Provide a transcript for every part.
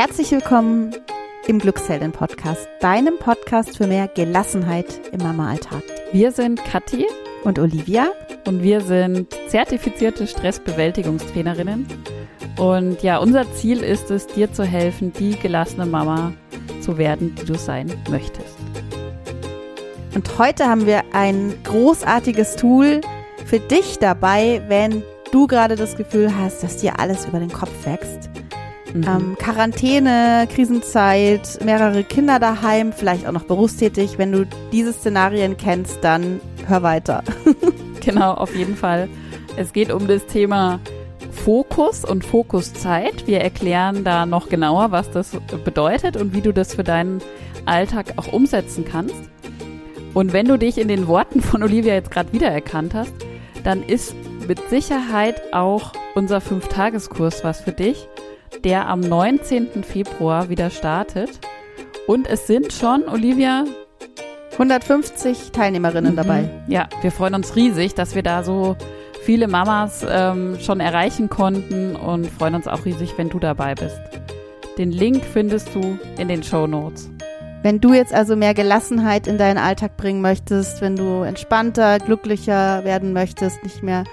Herzlich willkommen im Glückshelden Podcast, deinem Podcast für mehr Gelassenheit im Mama-Alltag. Wir sind Kathi und Olivia und wir sind zertifizierte Stressbewältigungstrainerinnen. Und ja, unser Ziel ist es, dir zu helfen, die gelassene Mama zu werden, die du sein möchtest. Und heute haben wir ein großartiges Tool für dich dabei, wenn du gerade das Gefühl hast, dass dir alles über den Kopf wächst. Mhm. Ähm, Quarantäne, Krisenzeit, mehrere Kinder daheim, vielleicht auch noch berufstätig. Wenn du diese Szenarien kennst, dann hör weiter. genau, auf jeden Fall. Es geht um das Thema Fokus und Fokuszeit. Wir erklären da noch genauer, was das bedeutet und wie du das für deinen Alltag auch umsetzen kannst. Und wenn du dich in den Worten von Olivia jetzt gerade wiedererkannt hast, dann ist mit Sicherheit auch unser Fünftageskurs was für dich, der am 19. Februar wieder startet. Und es sind schon, Olivia, 150 Teilnehmerinnen mhm. dabei. Ja, wir freuen uns riesig, dass wir da so viele Mamas ähm, schon erreichen konnten und freuen uns auch riesig, wenn du dabei bist. Den Link findest du in den Show Notes. Wenn du jetzt also mehr Gelassenheit in deinen Alltag bringen möchtest, wenn du entspannter, glücklicher werden möchtest, nicht mehr,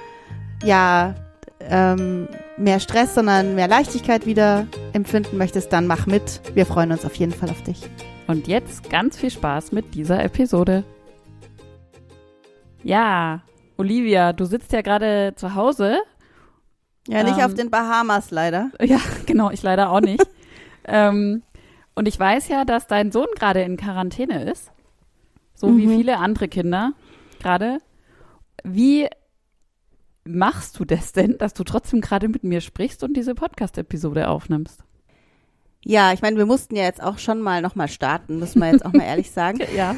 ja, ähm, mehr Stress, sondern mehr Leichtigkeit wieder empfinden möchtest, dann mach mit. Wir freuen uns auf jeden Fall auf dich. Und jetzt ganz viel Spaß mit dieser Episode. Ja, Olivia, du sitzt ja gerade zu Hause. Ja, nicht ähm, auf den Bahamas leider. Ja, genau, ich leider auch nicht. ähm, und ich weiß ja, dass dein Sohn gerade in Quarantäne ist. So mhm. wie viele andere Kinder gerade. Wie machst du das denn, dass du trotzdem gerade mit mir sprichst und diese Podcast-Episode aufnimmst? Ja, ich meine, wir mussten ja jetzt auch schon mal nochmal starten, muss man jetzt auch mal ehrlich sagen. ja.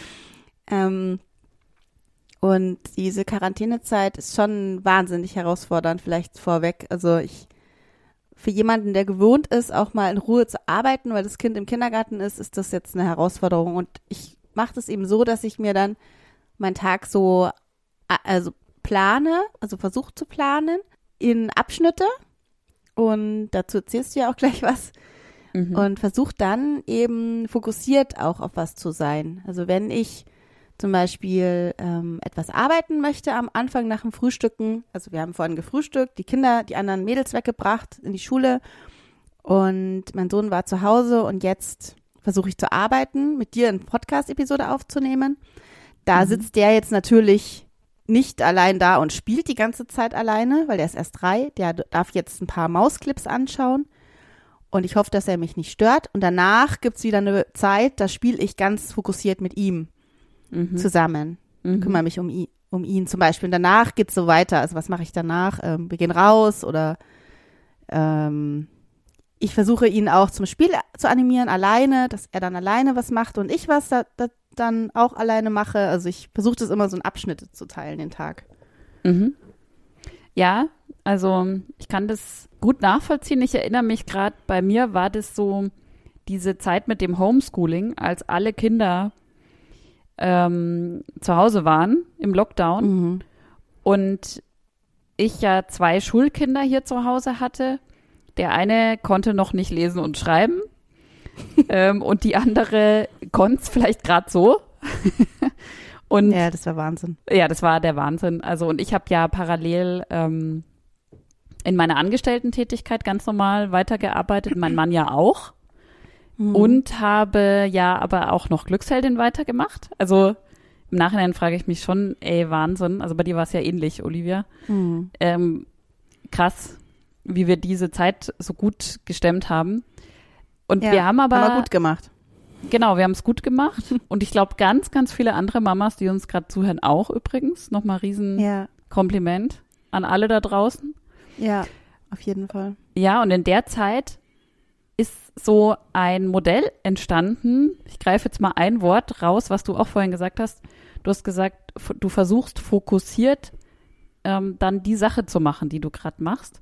ähm, und diese Quarantänezeit ist schon wahnsinnig herausfordernd, vielleicht vorweg. Also ich für jemanden, der gewohnt ist, auch mal in Ruhe zu arbeiten, weil das Kind im Kindergarten ist, ist das jetzt eine Herausforderung. Und ich mache das eben so, dass ich mir dann meinen Tag so also plane, also versuche zu planen in Abschnitte. Und dazu erzählst du ja auch gleich was. Mhm. Und versuche dann eben fokussiert auch auf was zu sein. Also wenn ich zum Beispiel ähm, etwas arbeiten möchte am Anfang nach dem Frühstücken. Also wir haben vorhin gefrühstückt, die Kinder, die anderen Mädels weggebracht in die Schule und mein Sohn war zu Hause und jetzt versuche ich zu arbeiten, mit dir eine Podcast-Episode aufzunehmen. Da mhm. sitzt der jetzt natürlich nicht allein da und spielt die ganze Zeit alleine, weil der ist erst drei. Der darf jetzt ein paar Mausclips anschauen. Und ich hoffe, dass er mich nicht stört. Und danach gibt's wieder eine Zeit, da spiele ich ganz fokussiert mit ihm mhm. zusammen. Mhm. Kümmere mich um ihn, um ihn zum Beispiel. Und danach geht's so weiter. Also was mache ich danach? Ähm, wir gehen raus oder ähm, ich versuche ihn auch zum Spiel zu animieren, alleine, dass er dann alleine was macht und ich was da, da dann auch alleine mache. Also ich versuche das immer so in Abschnitte zu teilen, den Tag. Mhm. Ja, also ich kann das gut nachvollziehen. Ich erinnere mich gerade, bei mir war das so diese Zeit mit dem Homeschooling, als alle Kinder ähm, zu Hause waren im Lockdown mhm. und ich ja zwei Schulkinder hier zu Hause hatte. Der eine konnte noch nicht lesen und schreiben ähm, und die andere konnte es vielleicht gerade so. und ja, das war Wahnsinn. Ja, das war der Wahnsinn. Also und ich habe ja parallel ähm, in meiner Angestellten-Tätigkeit ganz normal weitergearbeitet, mein Mann ja auch mhm. und habe ja aber auch noch Glücksheldin weitergemacht. Also im Nachhinein frage ich mich schon, ey, Wahnsinn. Also bei dir war es ja ähnlich, Olivia. Mhm. Ähm, krass, wie wir diese Zeit so gut gestemmt haben. Und ja, wir haben aber. Haben wir gut gemacht. Genau, wir haben es gut gemacht. Und ich glaube, ganz, ganz viele andere Mamas, die uns gerade zuhören, auch übrigens. Nochmal riesen ja. Kompliment an alle da draußen. Ja, auf jeden Fall. Ja, und in der Zeit ist so ein Modell entstanden. Ich greife jetzt mal ein Wort raus, was du auch vorhin gesagt hast. Du hast gesagt, du versuchst fokussiert ähm, dann die Sache zu machen, die du gerade machst.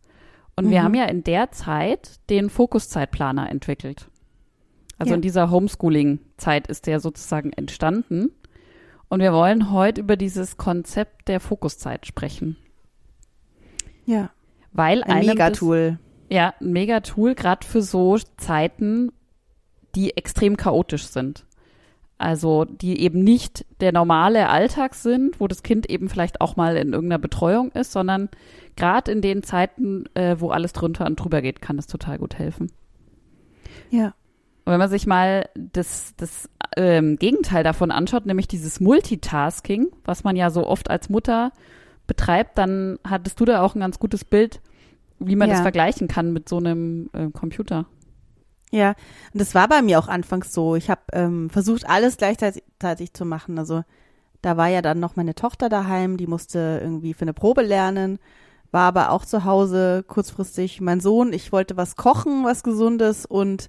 Und mhm. wir haben ja in der Zeit den Fokuszeitplaner entwickelt. Also ja. in dieser Homeschooling-Zeit ist der sozusagen entstanden. Und wir wollen heute über dieses Konzept der Fokuszeit sprechen. Ja. Weil ein Megatool. Ja, ein mega Tool, gerade für so Zeiten, die extrem chaotisch sind. Also die eben nicht der normale Alltag sind, wo das Kind eben vielleicht auch mal in irgendeiner Betreuung ist, sondern gerade in den Zeiten, äh, wo alles drunter und drüber geht, kann das total gut helfen. Ja. Und wenn man sich mal das, das ähm, Gegenteil davon anschaut, nämlich dieses Multitasking, was man ja so oft als Mutter betreibt, dann hattest du da auch ein ganz gutes Bild, wie man Ja. das vergleichen kann mit so einem äh, Computer. Ja, und das war bei mir auch anfangs so. Ich habe ähm, versucht, alles gleichzeitig zu machen. Also da war ja dann noch meine Tochter daheim, die musste irgendwie für eine Probe lernen, war aber auch zu Hause kurzfristig. Mein Sohn, ich wollte was kochen, was Gesundes und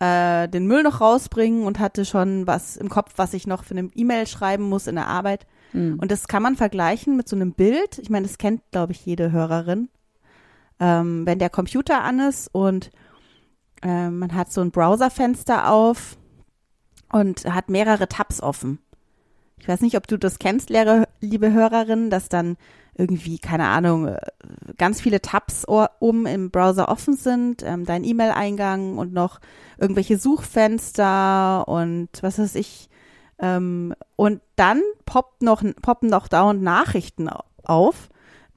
äh, den Müll noch rausbringen und hatte schon was im Kopf, was ich noch für eine E-Mail schreiben muss in der Arbeit. Mhm. Und das kann man vergleichen mit so einem Bild. Ich meine, das kennt, glaube ich, jede Hörerin. Ähm, wenn der Computer an ist und ähm, man hat so ein Browserfenster auf und hat mehrere Tabs offen. Ich weiß nicht, ob du das kennst, liebe Hörerin, dass dann irgendwie, keine Ahnung, äh, ganz viele Tabs oben im Browser offen sind, ähm, dein E-Mail-Eingang und noch irgendwelche Suchfenster und was weiß ich. Ähm, und dann poppt noch, poppen noch dauernd Nachrichten au- auf.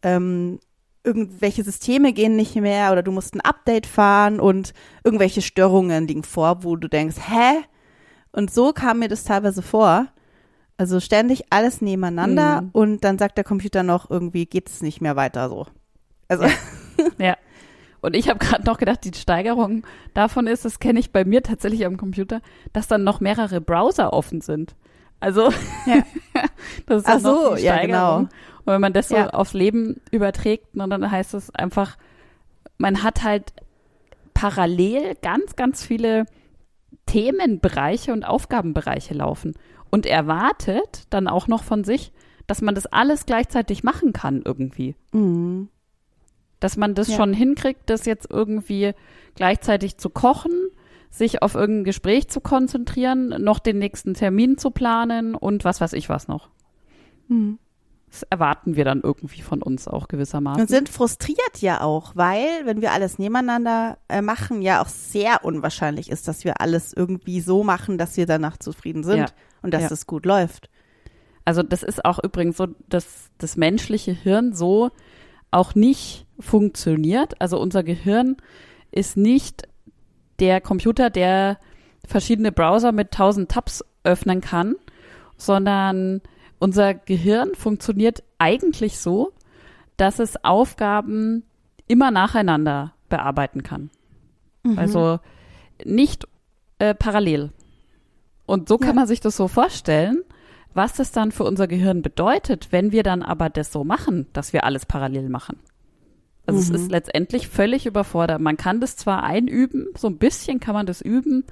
Ähm, irgendwelche Systeme gehen nicht mehr oder du musst ein Update fahren und irgendwelche Störungen liegen vor, wo du denkst, hä? Und so kam mir das teilweise vor. Also ständig alles nebeneinander Mhm. und dann sagt der Computer noch, irgendwie geht's nicht mehr weiter so. Also, Ja. Und ich habe gerade noch gedacht, die Steigerung davon ist, das kenne ich bei mir tatsächlich am Computer, dass dann noch mehrere Browser offen sind. Also Ja. das ist Ach so, ja, genau. Und wenn man das so Ja. aufs Leben überträgt, und dann heißt es einfach, man hat halt parallel ganz, ganz viele Themenbereiche und Aufgabenbereiche laufen und erwartet dann auch noch von sich, dass man das alles gleichzeitig machen kann irgendwie mhm. dass man das Ja. schon hinkriegt, das jetzt irgendwie gleichzeitig zu kochen, sich auf irgendein Gespräch zu konzentrieren, noch den nächsten Termin zu planen und was weiß ich was noch. Mhm. Das erwarten wir dann irgendwie von uns auch gewissermaßen. Und sind frustriert ja auch, weil, wenn wir alles nebeneinander äh, machen, ja auch sehr unwahrscheinlich ist, dass wir alles irgendwie so machen, dass wir danach zufrieden sind Ja. und dass Ja. es gut läuft. Also das ist auch übrigens so, dass das menschliche Hirn so auch nicht funktioniert. Also unser Gehirn ist nicht der Computer, der verschiedene Browser mit tausend Tabs öffnen kann, sondern unser Gehirn funktioniert eigentlich so, dass es Aufgaben immer nacheinander bearbeiten kann. Also nicht äh, parallel. Und so kann Ja. man sich das so vorstellen, was das dann für unser Gehirn bedeutet, wenn wir dann aber das so machen, dass wir alles parallel machen. Also es Mhm. ist letztendlich völlig überfordert. Man kann das zwar einüben, so ein bisschen kann man das üben,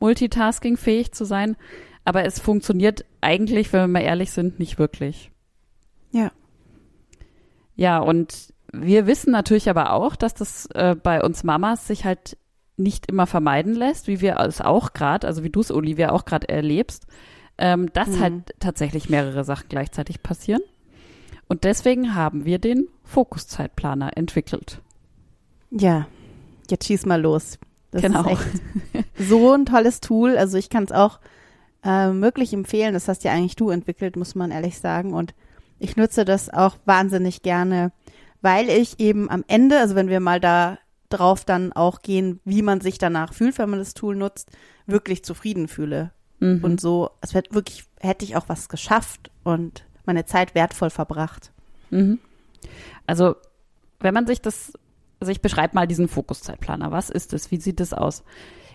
multitaskingfähig zu sein, aber es funktioniert eigentlich, wenn wir mal ehrlich sind, nicht wirklich. Ja. Ja, und wir wissen natürlich aber auch, dass das äh, bei uns Mamas sich halt nicht immer vermeiden lässt, wie wir es auch gerade, also wie du es, Olivia, auch gerade erlebst, ähm, dass Mhm. halt tatsächlich mehrere Sachen gleichzeitig passieren. Und deswegen haben wir den Fokuszeitplaner entwickelt. Ja, jetzt schieß mal los. Das Genau. ist echt so ein tolles Tool. Also ich kann es auch ähm, wirklich empfehlen. Das hast ja eigentlich du entwickelt, muss man ehrlich sagen. Und ich nutze das auch wahnsinnig gerne, weil ich eben am Ende, also wenn wir mal da drauf dann auch gehen, wie man sich danach fühlt, wenn man das Tool nutzt, wirklich zufrieden fühle. Mhm. Und so, es wird wirklich, hätte ich auch was geschafft und meine Zeit wertvoll verbracht. Mhm. Also, wenn man sich das, also ich beschreibe mal diesen Fokuszeitplaner. Was ist es? Wie sieht es aus?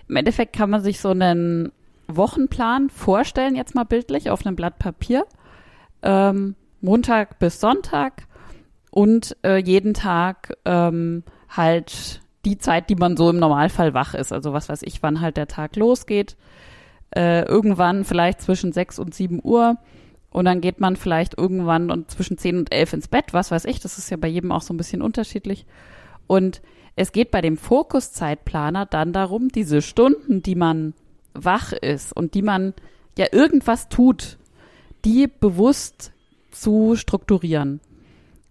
Im Endeffekt kann man sich so einen Wochenplan vorstellen, jetzt mal bildlich, auf einem Blatt Papier. Ähm, Montag bis Sonntag und äh, jeden Tag ähm, halt die Zeit, die man so im Normalfall wach ist. Also was weiß ich, wann halt der Tag losgeht. Äh, irgendwann vielleicht zwischen 6 und 7 Uhr. Und dann geht man vielleicht irgendwann und zwischen 10 und 11 ins Bett, was weiß ich. Das ist ja bei jedem auch so ein bisschen unterschiedlich. Und es geht bei dem Fokuszeitplaner dann darum, diese Stunden, die man wach ist und die man ja irgendwas tut, die bewusst zu strukturieren.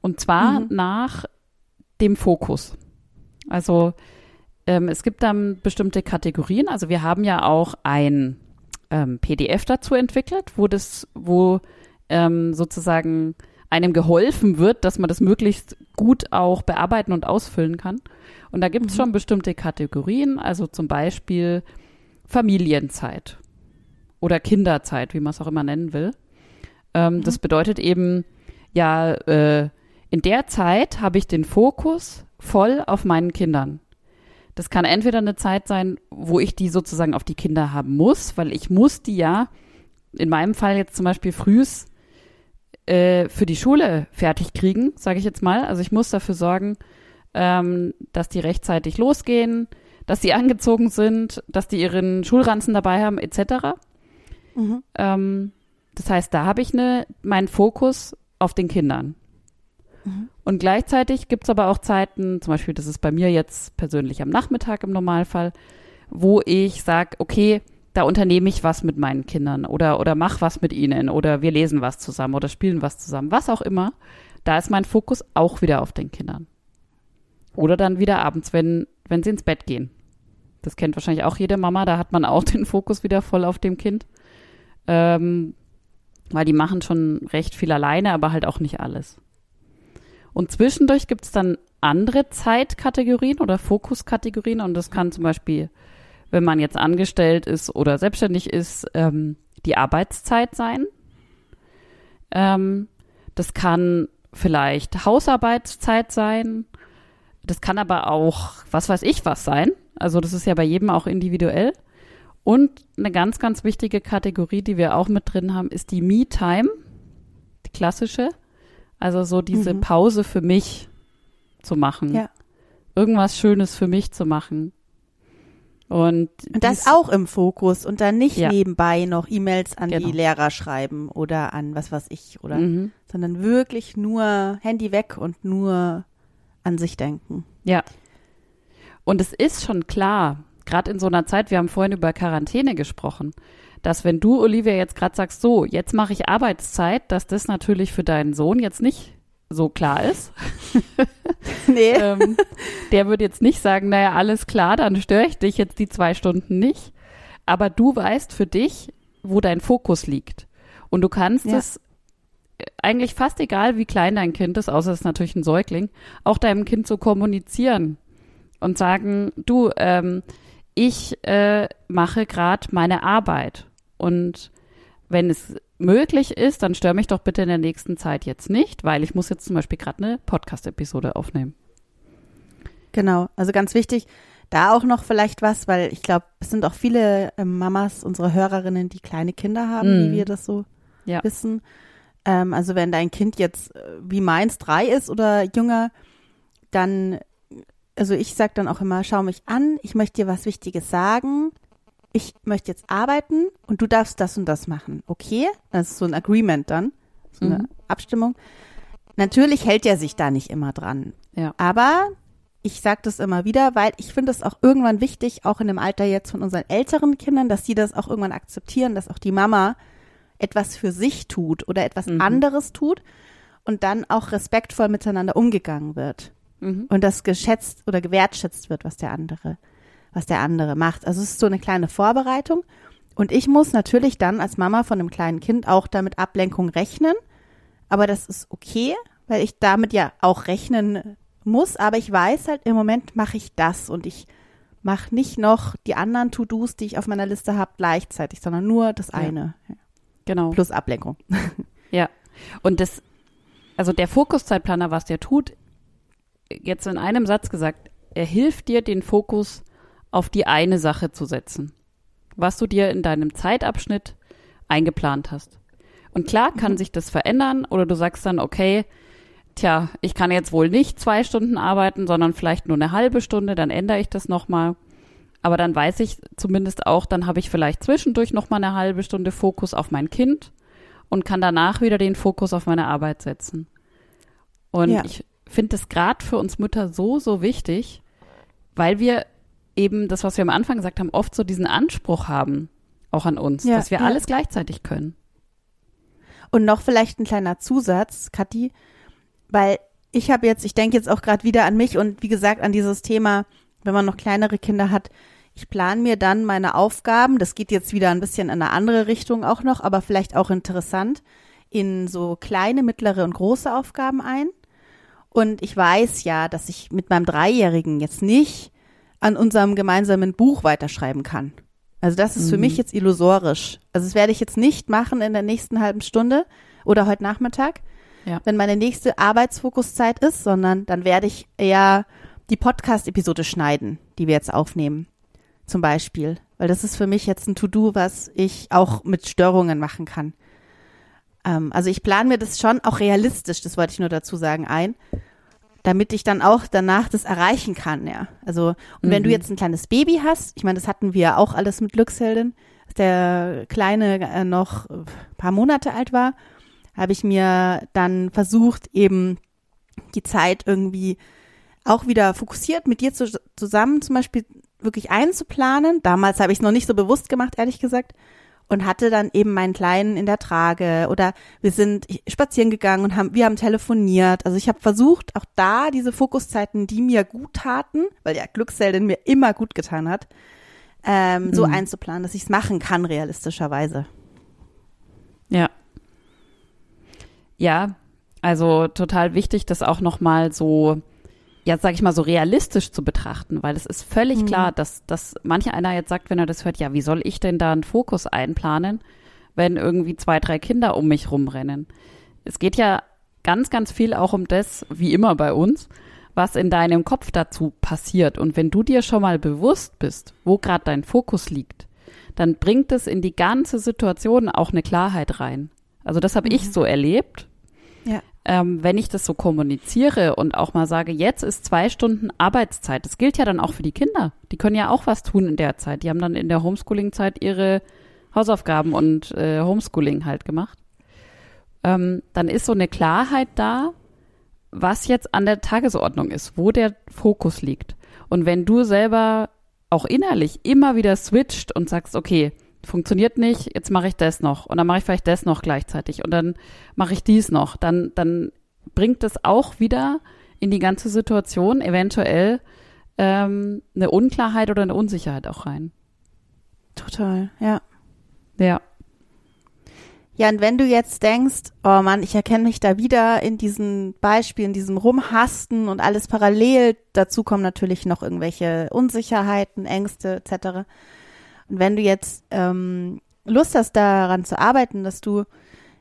Und zwar Mhm. nach dem Fokus. Also ähm, es gibt dann bestimmte Kategorien. Also wir haben ja auch ein ähm, PDF dazu entwickelt, wo das, wo ähm, sozusagen einem geholfen wird, dass man das möglichst gut auch bearbeiten und ausfüllen kann. Und da gibt es mhm. schon bestimmte Kategorien, also zum Beispiel Familienzeit oder Kinderzeit, wie man es auch immer nennen will. Ähm, mhm. Das bedeutet eben, ja, äh, in der Zeit habe ich den Fokus voll auf meinen Kindern. Das kann entweder eine Zeit sein, wo ich die sozusagen auf die Kinder haben muss, weil ich muss die ja, in meinem Fall jetzt zum Beispiel frühs äh, für die Schule fertig kriegen, sage ich jetzt mal. Also ich muss dafür sorgen, ähm, dass die rechtzeitig losgehen, dass sie angezogen sind, dass die ihren Schulranzen dabei haben, etc. Mhm. Ähm, das heißt, da habe ich ne, meinen Fokus auf den Kindern. Mhm. Und gleichzeitig gibt es aber auch Zeiten, zum Beispiel, das ist bei mir jetzt persönlich am Nachmittag im Normalfall, wo ich sage, okay, da unternehme ich was mit meinen Kindern oder, oder mach was mit ihnen oder wir lesen was zusammen oder spielen was zusammen, was auch immer. Da ist mein Fokus auch wieder auf den Kindern. Oder dann wieder abends, wenn, wenn sie ins Bett gehen. Das kennt wahrscheinlich auch jede Mama, da hat man auch den Fokus wieder voll auf dem Kind. Ähm, weil die machen schon recht viel alleine, aber halt auch nicht alles. Und zwischendurch gibt es dann andere Zeitkategorien oder Fokuskategorien und das kann zum Beispiel, wenn man jetzt angestellt ist oder selbstständig ist, ähm, die Arbeitszeit sein. Ähm, das kann vielleicht Hausarbeitszeit sein. Das kann aber auch, was weiß ich, was sein. Also das ist ja bei jedem auch individuell. Und eine ganz, ganz wichtige Kategorie, die wir auch mit drin haben, ist die Me-Time, die klassische. Also so diese mhm. Pause für mich zu machen. Ja. Irgendwas Schönes für mich zu machen. Und, und das auch im Fokus und dann nicht ja. nebenbei noch E-Mails an genau. die Lehrer schreiben oder an was weiß ich oder, mhm. sondern wirklich nur Handy weg und nur an sich denken. Ja. Und es ist schon klar, gerade in so einer Zeit, wir haben vorhin über Quarantäne gesprochen, dass wenn du, Olivia, jetzt gerade sagst, so, jetzt mache ich Arbeitszeit, dass das natürlich für deinen Sohn jetzt nicht so klar ist. nee. ähm, der wird jetzt nicht sagen, naja, alles klar, dann störe ich dich jetzt die zwei Stunden nicht. Aber du weißt für dich, wo dein Fokus liegt. Und du kannst ja. es eigentlich fast egal, wie klein dein Kind ist, außer es ist natürlich ein Säugling, auch deinem Kind so kommunizieren und sagen, du, ähm, ich äh, mache gerade meine Arbeit und wenn es möglich ist, dann stör mich doch bitte in der nächsten Zeit jetzt nicht, weil ich muss jetzt zum Beispiel gerade eine Podcast-Episode aufnehmen. Genau, also ganz wichtig, da auch noch vielleicht was, weil ich glaube, es sind auch viele äh, Mamas, unsere Hörerinnen, die kleine Kinder haben, mm. wie wir das so ja. wissen. Ähm, also wenn dein Kind jetzt äh, wie meins drei ist oder jünger, dann, also ich sage dann auch immer, schau mich an, ich möchte dir was Wichtiges sagen, ich möchte jetzt arbeiten und du darfst das und das machen. Okay? Das ist so ein Agreement dann, so eine mhm. Abstimmung. Natürlich hält er sich da nicht immer dran. Ja. Aber ich sage das immer wieder, weil ich finde es auch irgendwann wichtig, auch in dem Alter jetzt von unseren älteren Kindern, dass sie das auch irgendwann akzeptieren, dass auch die Mama etwas für sich tut oder etwas mhm. anderes tut und dann auch respektvoll miteinander umgegangen wird. Mhm. Und das geschätzt oder gewertschätzt wird, was der andere was der andere macht. Also es ist so eine kleine Vorbereitung. Und ich muss natürlich dann als Mama von einem kleinen Kind auch damit Ablenkung rechnen. Aber das ist okay, weil ich damit ja auch rechnen muss. Aber ich weiß halt, im Moment mache ich das und ich mache nicht noch die anderen To-Dos, die ich auf meiner Liste habe, gleichzeitig, sondern nur das eine. Ja. Genau. Plus Ablenkung. Ja. Und das, also der Fokuszeitplaner, was der tut, jetzt in einem Satz gesagt, er hilft dir, den Fokus auf die eine Sache zu setzen, was du dir in deinem Zeitabschnitt eingeplant hast. Und klar kann mhm. sich das verändern oder du sagst dann, okay, tja, ich kann jetzt wohl nicht zwei Stunden arbeiten, sondern vielleicht nur eine halbe Stunde, dann ändere ich das nochmal. Aber dann weiß ich zumindest auch, dann habe ich vielleicht zwischendurch nochmal eine halbe Stunde Fokus auf mein Kind und kann danach wieder den Fokus auf meine Arbeit setzen. Und ja. ich finde das gerade für uns Mütter so, so wichtig, weil wir eben das, was wir am Anfang gesagt haben, oft so diesen Anspruch haben, auch an uns, ja, dass wir ja. alles gleichzeitig können. Und noch vielleicht ein kleiner Zusatz, Kathi, weil ich habe jetzt, ich denke jetzt auch gerade wieder an mich und wie gesagt an dieses Thema, wenn man noch kleinere Kinder hat, ich plane mir dann meine Aufgaben, das geht jetzt wieder ein bisschen in eine andere Richtung auch noch, aber vielleicht auch interessant, in so kleine, mittlere und große Aufgaben ein. Und ich weiß ja, dass ich mit meinem Dreijährigen jetzt nicht an unserem gemeinsamen Buch weiterschreiben kann. Also das ist mhm. für mich jetzt illusorisch. Also das werde ich jetzt nicht machen in der nächsten halben Stunde oder heute Nachmittag, ja. wenn meine nächste Arbeitsfokuszeit ist, sondern dann werde ich eher die Podcast-Episode schneiden, die wir jetzt aufnehmen zum Beispiel. Weil das ist für mich jetzt ein To-Do, was ich auch mit Störungen machen kann. Ähm, also ich plane mir das schon auch realistisch, das wollte ich nur dazu sagen, ein, damit ich dann auch danach das erreichen kann, ja. Also, und mhm. wenn du mhm. jetzt ein kleines Baby hast, ich meine, das hatten wir auch alles mit Glücksheldin, als der Kleine äh, noch ein paar Monate alt war, habe ich mir dann versucht, eben die Zeit irgendwie auch wieder fokussiert mit dir zu, zusammen zum Beispiel wirklich einzuplanen. Damals habe ich es noch nicht so bewusst gemacht, ehrlich gesagt. Und hatte dann eben meinen Kleinen in der Trage oder wir sind spazieren gegangen und haben, wir haben telefoniert. Also ich habe versucht, auch da diese Fokuszeiten, die mir gut taten, weil ja Glücksseldin mir immer gut getan hat, ähm, mhm. so einzuplanen, dass ich es machen kann, realistischerweise. Ja. Ja, also total wichtig, das auch nochmal so ja, sag ich mal, so realistisch zu betrachten, weil es ist völlig mhm. klar, dass, dass manche einer jetzt sagt, wenn er das hört, ja, wie soll ich denn da einen Fokus einplanen, wenn irgendwie zwei, drei Kinder um mich rumrennen? Es geht ja ganz, ganz viel auch um das, wie immer bei uns, was in deinem Kopf dazu passiert. Und wenn du dir schon mal bewusst bist, wo gerade dein Fokus liegt, dann bringt es in die ganze Situation auch eine Klarheit rein. Also das habe mhm. ich so erlebt. Ähm, wenn ich das so kommuniziere und auch mal sage, jetzt ist zwei Stunden Arbeitszeit, das gilt ja dann auch für die Kinder. Die können ja auch was tun in der Zeit. Die haben dann in der Homeschooling-Zeit ihre Hausaufgaben und äh, Homeschooling halt gemacht. Ähm, dann ist so eine Klarheit da, was jetzt an der Tagesordnung ist, wo der Fokus liegt. Und wenn du selber auch innerlich immer wieder switcht und sagst, okay, funktioniert nicht, jetzt mache ich das noch und dann mache ich vielleicht das noch gleichzeitig und dann mache ich dies noch, dann, dann bringt das auch wieder in die ganze Situation eventuell ähm, eine Unklarheit oder eine Unsicherheit auch rein. Total, ja. Ja. Ja, und wenn du jetzt denkst, oh Mann, ich erkenne mich da wieder in diesen Beispielen, diesem Rumhasten und alles parallel, dazu kommen natürlich noch irgendwelche Unsicherheiten, Ängste etc. Und wenn du jetzt ähm, Lust hast, daran zu arbeiten, dass du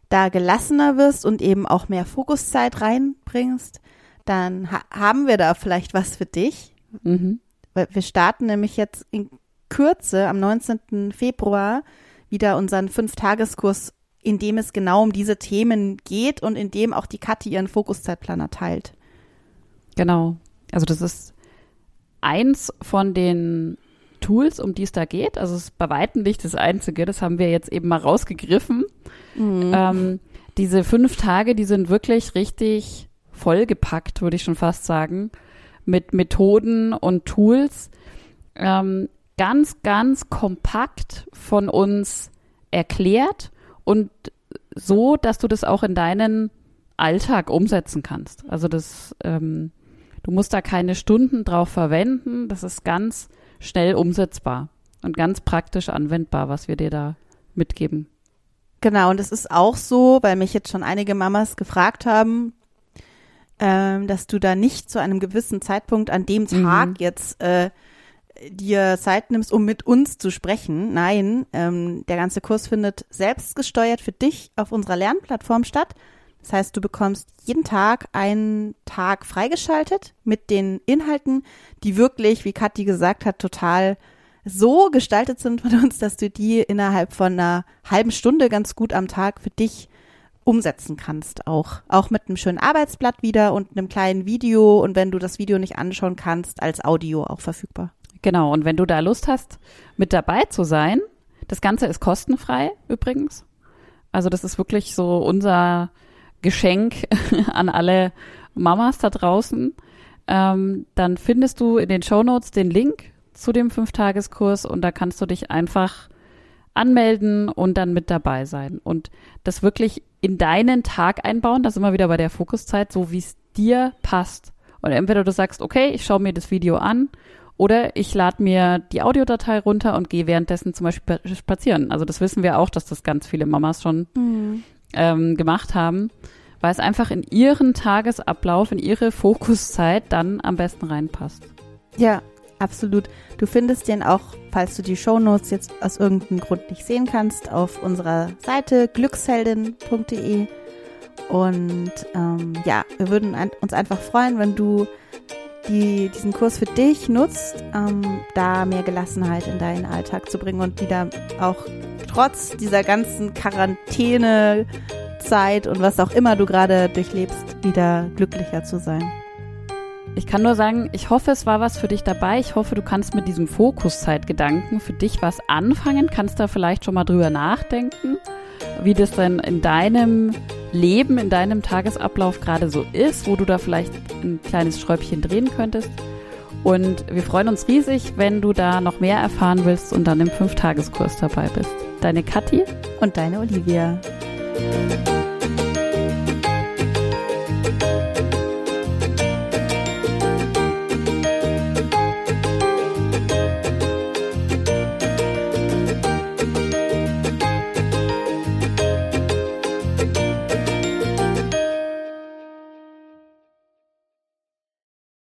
da gelassener wirst und eben auch mehr Fokuszeit reinbringst, dann ha haben wir da vielleicht was für dich. Mhm. Weil wir starten nämlich jetzt in Kürze am 19. Februar wieder unseren Fünf-Tageskurs, in dem es genau um diese Themen geht und in dem auch die Kathi ihren Fokuszeitplaner teilt. Genau. Also das ist eins von den Tools, um die es da geht. Also es ist bei weitem nicht das Einzige, das haben wir jetzt eben mal rausgegriffen. Mhm. Ähm, diese fünf Tage, die sind wirklich richtig vollgepackt, würde ich schon fast sagen, mit Methoden und Tools. Ähm, ganz, ganz kompakt von uns erklärt und so, dass du das auch in deinen Alltag umsetzen kannst. Also das, ähm, du musst da keine Stunden drauf verwenden. Das ist ganz schnell umsetzbar und ganz praktisch anwendbar, was wir dir da mitgeben. Genau, und es ist auch so, weil mich jetzt schon einige Mamas gefragt haben, ähm, dass du da nicht zu einem gewissen Zeitpunkt an dem Tag mhm. jetzt äh, dir Zeit nimmst, um mit uns zu sprechen. Nein, ähm, der ganze Kurs findet selbstgesteuert für dich auf unserer Lernplattform statt. Das heißt, du bekommst jeden Tag einen Tag freigeschaltet mit den Inhalten, die wirklich, wie Kathi gesagt hat, total so gestaltet sind von uns, dass du die innerhalb von einer halben Stunde ganz gut am Tag für dich umsetzen kannst auch. Auch mit einem schönen Arbeitsblatt wieder und einem kleinen Video und wenn du das Video nicht anschauen kannst, als Audio auch verfügbar. Genau, und wenn du da Lust hast, mit dabei zu sein, das Ganze ist kostenfrei übrigens. Also das ist wirklich so unser Geschenk an alle Mamas da draußen. Ähm, dann findest du in den Show Notes den Link zu dem Fünftageskurs und da kannst du dich einfach anmelden und dann mit dabei sein und das wirklich in deinen Tag einbauen. Das ist immer wieder bei der Fokuszeit, so wie es dir passt. Und entweder du sagst, okay, ich schaue mir das Video an oder ich lade mir die Audiodatei runter und gehe währenddessen zum Beispiel spazieren. Also das wissen wir auch, dass das ganz viele Mamas schon mhm. Ähm, gemacht haben, weil es einfach in ihren Tagesablauf, in ihre Fokuszeit dann am besten reinpasst. Ja, absolut. Du findest den auch, falls du die Shownotes jetzt aus irgendeinem Grund nicht sehen kannst, auf unserer Seite glücksheldin.de. Und ähm, ja, wir würden uns einfach freuen, wenn du die, diesen Kurs für dich nutzt, ähm, da mehr Gelassenheit in deinen Alltag zu bringen und wieder auch trotz dieser ganzen Quarantänezeit und was auch immer du gerade durchlebst, wieder glücklicher zu sein. Ich kann nur sagen, ich hoffe, es war was für dich dabei. Ich hoffe, du kannst mit diesem Fokuszeitgedanken für dich was anfangen, kannst da vielleicht schon mal drüber nachdenken, wie das denn in deinem Leben, in deinem Tagesablauf gerade so ist, wo du da vielleicht ein kleines Schräubchen drehen könntest. Und wir freuen uns riesig, wenn du da noch mehr erfahren willst und dann im Fünftageskurs dabei bist. Deine Kathi und deine Olivia.